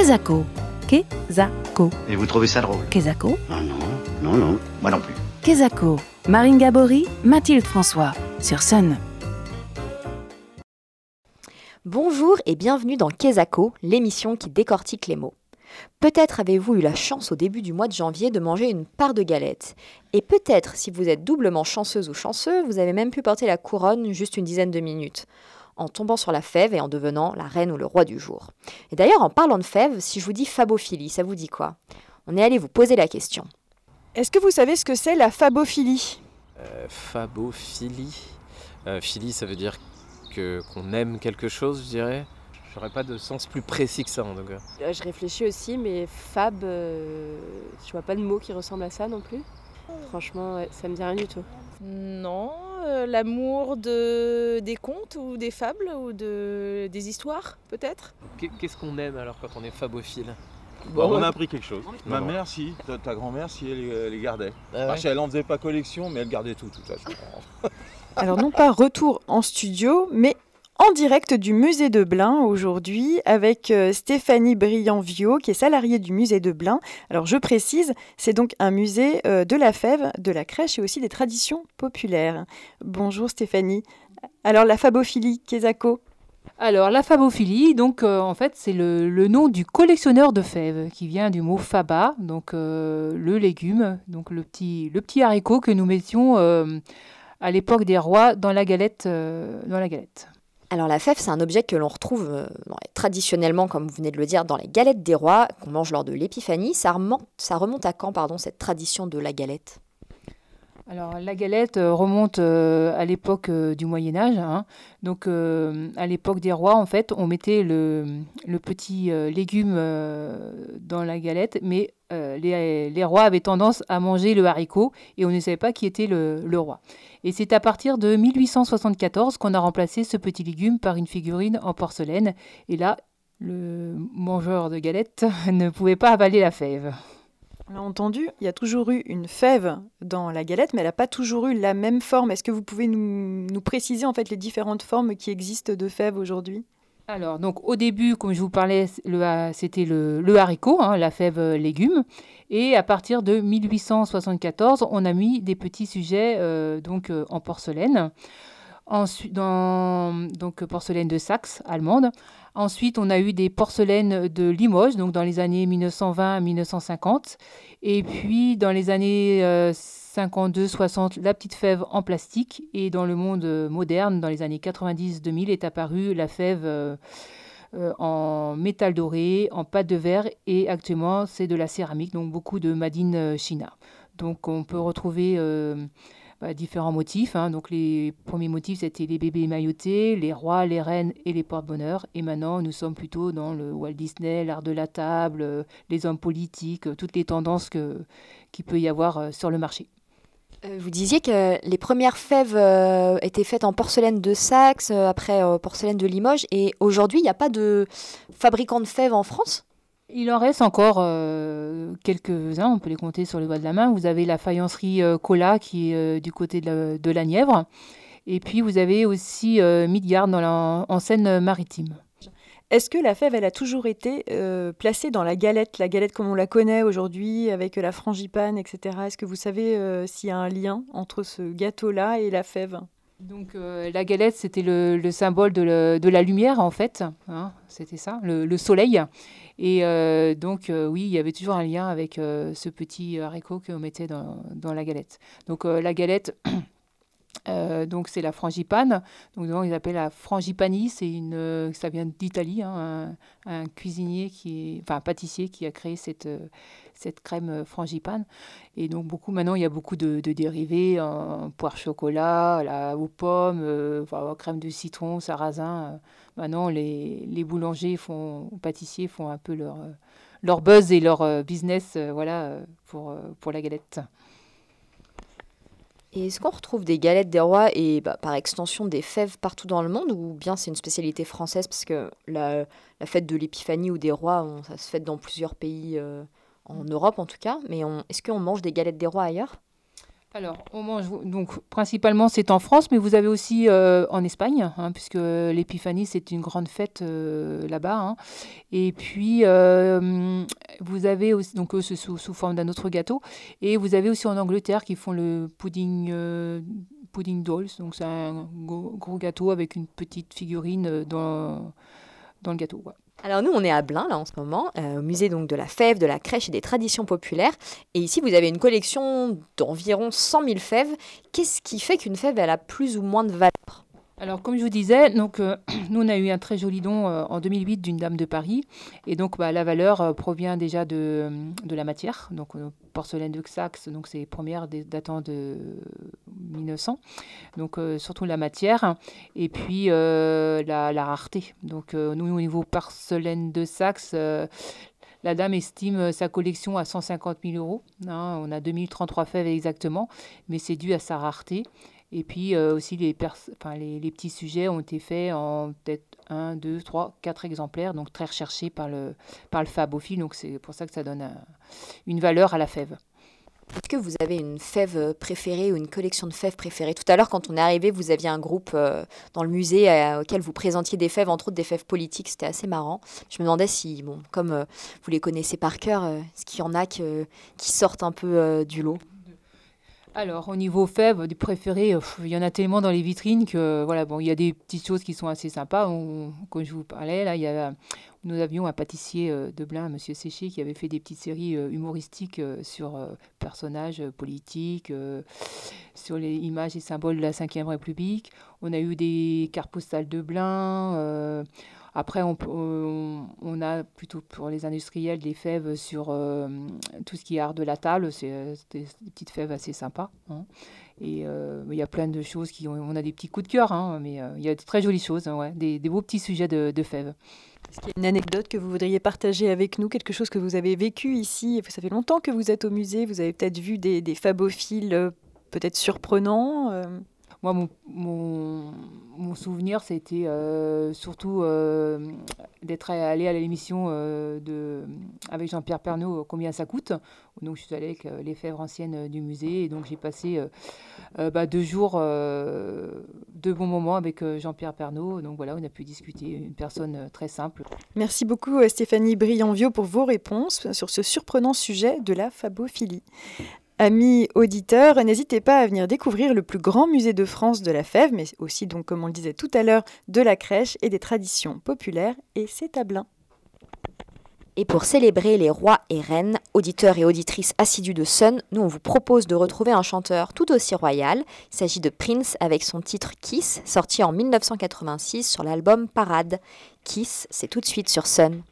Kezako. Kezako. Et vous trouvez ça drôle Kezako. Ah non, non, non, moi non plus. Kezako. Marine Gabory, Mathilde François. Sur Sun. Bonjour et bienvenue dans Kezako, l'émission qui décortique les mots. Peut-être avez-vous eu la chance au début du mois de janvier de manger une part de galette. Et peut-être, si vous êtes doublement chanceuse ou chanceux, vous avez même pu porter la couronne juste une dizaine de minutes, en tombant sur la fève et en devenant la reine ou le roi du jour. Et d'ailleurs, en parlant de fève, si je vous dis fabophilie, ça vous dit quoi? On est allé vous poser la question. Est-ce que vous savez ce que c'est la fabophilie? Euh, fabophilie. Euh, philie, ça veut dire que qu'on aime quelque chose, je dirais. J'aurais pas de sens plus précis que ça en tout cas. Euh, Je réfléchis aussi, mais fab, euh, je vois pas de mot qui ressemble à ça non plus. Franchement, ouais, ça me dit rien du tout. Non, euh, l'amour de des contes ou des fables ou de des histoires peut-être? Qu'est- Qu'est-ce qu'on aime alors quand on est fabophile? Bon, on a appris quelque chose. Ma Non. mère, si, ta, ta grand-mère, si, elle, elle les gardait. Ah Parce qu'elle en faisait pas collection, mais elle gardait tout, de toute façon. Alors non pas retour en studio, mais en direct du musée de Blain aujourd'hui avec euh, Stéphanie Briand-Viau qui est salariée du musée de Blain. Alors je précise, c'est donc un musée euh, de la fève, de la crèche et aussi des traditions populaires. Bonjour Stéphanie. Alors la fabophilie, Kezako Alors, la fabophilie, donc euh, en fait, c'est le, nom du collectionneur de fèves qui vient du mot faba, donc le légume, donc le petit, haricot que nous mettions à l'époque des rois dans la galette. Alors la fève, c'est un objet que l'on retrouve euh, traditionnellement, comme vous venez de le dire, dans les galettes des rois qu'on mange lors de l'épiphanie. Ça remonte, ça remonte à quand, pardon, cette tradition de la galette? Alors, la galette euh, remonte euh, à l'époque euh, du Moyen Âge. hein. Donc, à l'époque des rois, en fait, on mettait le, petit légume dans la galette, mais les, rois avaient tendance à manger le haricot et on ne savait pas qui était le, le roi. Et c'est à partir de 1874 qu'on a remplacé ce petit légume par une figurine en porcelaine. Et là, le mangeur de galettes ne pouvait pas avaler la fève. On l'a entendu, il y a toujours eu une fève dans la galette, mais elle n'a pas toujours eu la même forme. Est-ce que vous pouvez nous, préciser en fait les différentes formes qui existent de fèves aujourd'hui? Alors, donc au début, comme je vous parlais, c'était le, haricot, hein, la fève euh, légume. Et à partir de 1874, on a mis des petits sujets euh, donc, euh, en porcelaine. Donc porcelaine de Saxe, allemande. Ensuite, on a eu des porcelaines de Limoges, donc dans les années 1920-1950. Et puis, dans les années 52-60, la petite fève en plastique. Et dans le monde euh, moderne, dans les années 90-2000, est apparue la fève euh, euh, en métal doré, en pâte de verre. Et actuellement, c'est de la céramique, donc beaucoup de Madine euh, China. Donc, on peut retrouver euh, bah, différents motifs. hein. Donc, les premiers motifs, c'était les bébés maillotés, les rois, les reines et les porte-bonheur. Et maintenant, nous sommes plutôt dans le Walt Disney, l'art de la table, euh, les hommes politiques, euh, toutes les tendances qu'il peut y avoir euh, sur le marché. Vous disiez que les premières fèves étaient faites en porcelaine de Saxe, après euh, porcelaine de Limoges, et aujourd'hui, il n'y a pas de fabricant de fèves en France? Il en reste encore euh, quelques-uns, on peut les compter sur les doigts de la main. Vous avez la faïencerie euh, Cola qui est euh, du côté de la, Nièvre. Et puis vous avez aussi Midgard dans la, en Seine-Maritime. Est-ce que la fève, elle a toujours été placée dans la galette, la galette comme on la connaît aujourd'hui, avec la frangipane, etc. Est-ce que vous savez s'il y a un lien entre ce gâteau-là et la fève? Donc euh, la galette, c'était le, le symbole de, de la lumière en fait. hein, c'était ça, le, le soleil. Et euh, donc euh, oui, il y avait toujours un lien avec ce petit haricot qu'on mettait dans, dans la galette. Donc la galette, euh, donc c'est la frangipane. Donc donc, ils appellent la frangipani. C'est une, euh, ça vient d'Italie, hein, un, cuisinier qui enfin un pâtissier qui a créé cette euh, cette crème frangipane. Et donc beaucoup maintenant, il y a beaucoup de, dérivés, poire chocolat, la, aux pommes, crème de citron, sarrasin. Maintenant, les, les boulangers font, pâtissiers font un peu leur leur buzz et leur business, voilà, pour pour la galette. Et est-ce qu'on retrouve des galettes des rois et bah, par extension des fèves partout dans le monde ou bien c'est une spécialité française parce que la, la fête de l'épiphanie ou des rois, on- ça se fête dans plusieurs pays euh, en Europe en tout cas, mais est-ce qu'on mange des galettes des rois ailleurs? Alors, on mange donc principalement c'est en France, mais vous avez aussi euh, en Espagne, hein, puisque l'Épiphanie c'est une grande fête euh, là-bas. Hein. Et puis euh, vous avez aussi donc sous, forme d'un autre gâteau, et vous avez aussi en Angleterre qui font le pudding pudding dolls, donc c'est un gros, gâteau avec une petite figurine dans le gâteau. Alors nous, on est à Blain, là, en ce moment, euh, au musée donc, de la fève, de la crèche et des traditions populaires. Et ici, vous avez une collection d'environ 100 000 fèves. Qu'est-ce qui fait qu'une fève, elle a plus ou moins de valeur? Alors, comme je vous disais, donc, euh, nous, on a eu un très joli don euh, en 2008 d'une dame de Paris. Et donc, bah, la valeur euh, provient déjà de, la matière. Donc, porcelaine de Saxe, donc c'est première datant de 1900. Donc, surtout la matière. Et puis, la, la, rareté. Donc, nous, au niveau porcelaine de Saxe, la dame estime sa collection à 150 000 euros. Hein. on a 2033 fèves exactement, mais c'est dû à sa rareté. Et puis euh, aussi, les, petits sujets ont été faits en peut-être 1, 2, 3, 4 exemplaires, donc très recherchés par le, par le fabophile. Donc c'est pour ça que ça donne une valeur à la fève. Est-ce que vous avez une fève préférée ou une collection de fèves préférées? Tout à l'heure, quand on est arrivé, vous aviez un groupe euh, dans le musée euh, auquel vous présentiez des fèves, entre autres des fèves politiques. C'était assez marrant. Je me demandais si, bon, comme vous les connaissez par cœur, est-ce qu'il y en a qui sortent un peu du lot? Alors, au niveau fèves, des préférés, il y en a tellement dans les vitrines que, voilà, bon, il y a des petites choses qui sont assez sympas. comme je vous parlais, là, il y a, nous avions un pâtissier euh, de Blain, Monsieur Séché, qui avait fait des petites séries euh, humoristiques euh, sur personnages politiques, sur les images et symboles de la Ve République. On a eu des cartes postales de Blain. Après, on, on, a plutôt pour les industriels des fèves sur euh, tout ce qui est art de la table. C'est euh, des, petites fèves assez sympas. Hein. Et euh, il y a plein de choses qui ont, on a des petits coups de cœur, hein, mais il y a de très jolies choses, ouais, des, beaux petits sujets de, fèves. Est-ce qu'il y a une anecdote que vous voudriez partager avec nous, quelque chose que vous avez vécu ici? Ça fait longtemps que vous êtes au musée, vous avez peut-être vu des fabophiles peut-être surprenants moi, mon, souvenir, c'était euh, surtout euh, d'être allé à l'émission euh, de avec Jean-Pierre Pernaud, Combien ça coûte Donc, je suis allée avec les fèvres anciennes du musée. Et donc, j'ai passé bah, deux jours, de bons moments avec Jean-Pierre Pernaud. Donc, voilà, on a pu discuter. Une personne très simple. Merci beaucoup, Stéphanie Brianvio, pour vos réponses sur ce surprenant sujet de la fabophilie. Amis auditeurs, n'hésitez pas à venir découvrir le plus grand musée de France de la fève, mais aussi, donc, comme on le disait tout à l'heure, de la crèche et des traditions populaires, et c'est à. Et pour célébrer les rois et reines, auditeurs et auditrices assidus de Sun, nous on vous propose de retrouver un chanteur tout aussi royal. Il s'agit de Prince avec son titre Kiss, sorti en 1986 sur l'album Parade. Kiss, c'est tout de suite sur Sun.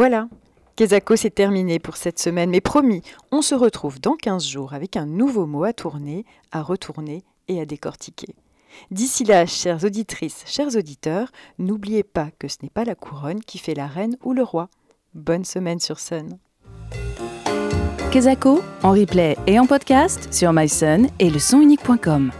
Voilà, Kezako, c'est terminé pour cette semaine, mais promis, on se retrouve dans 15 jours avec un nouveau mot à tourner, à retourner et à décortiquer. D'ici là, chères auditrices, chers auditeurs, n'oubliez pas que ce n'est pas la couronne qui fait la reine ou le roi. Bonne semaine sur Sun. Kezako, en replay et en podcast sur mysun et le.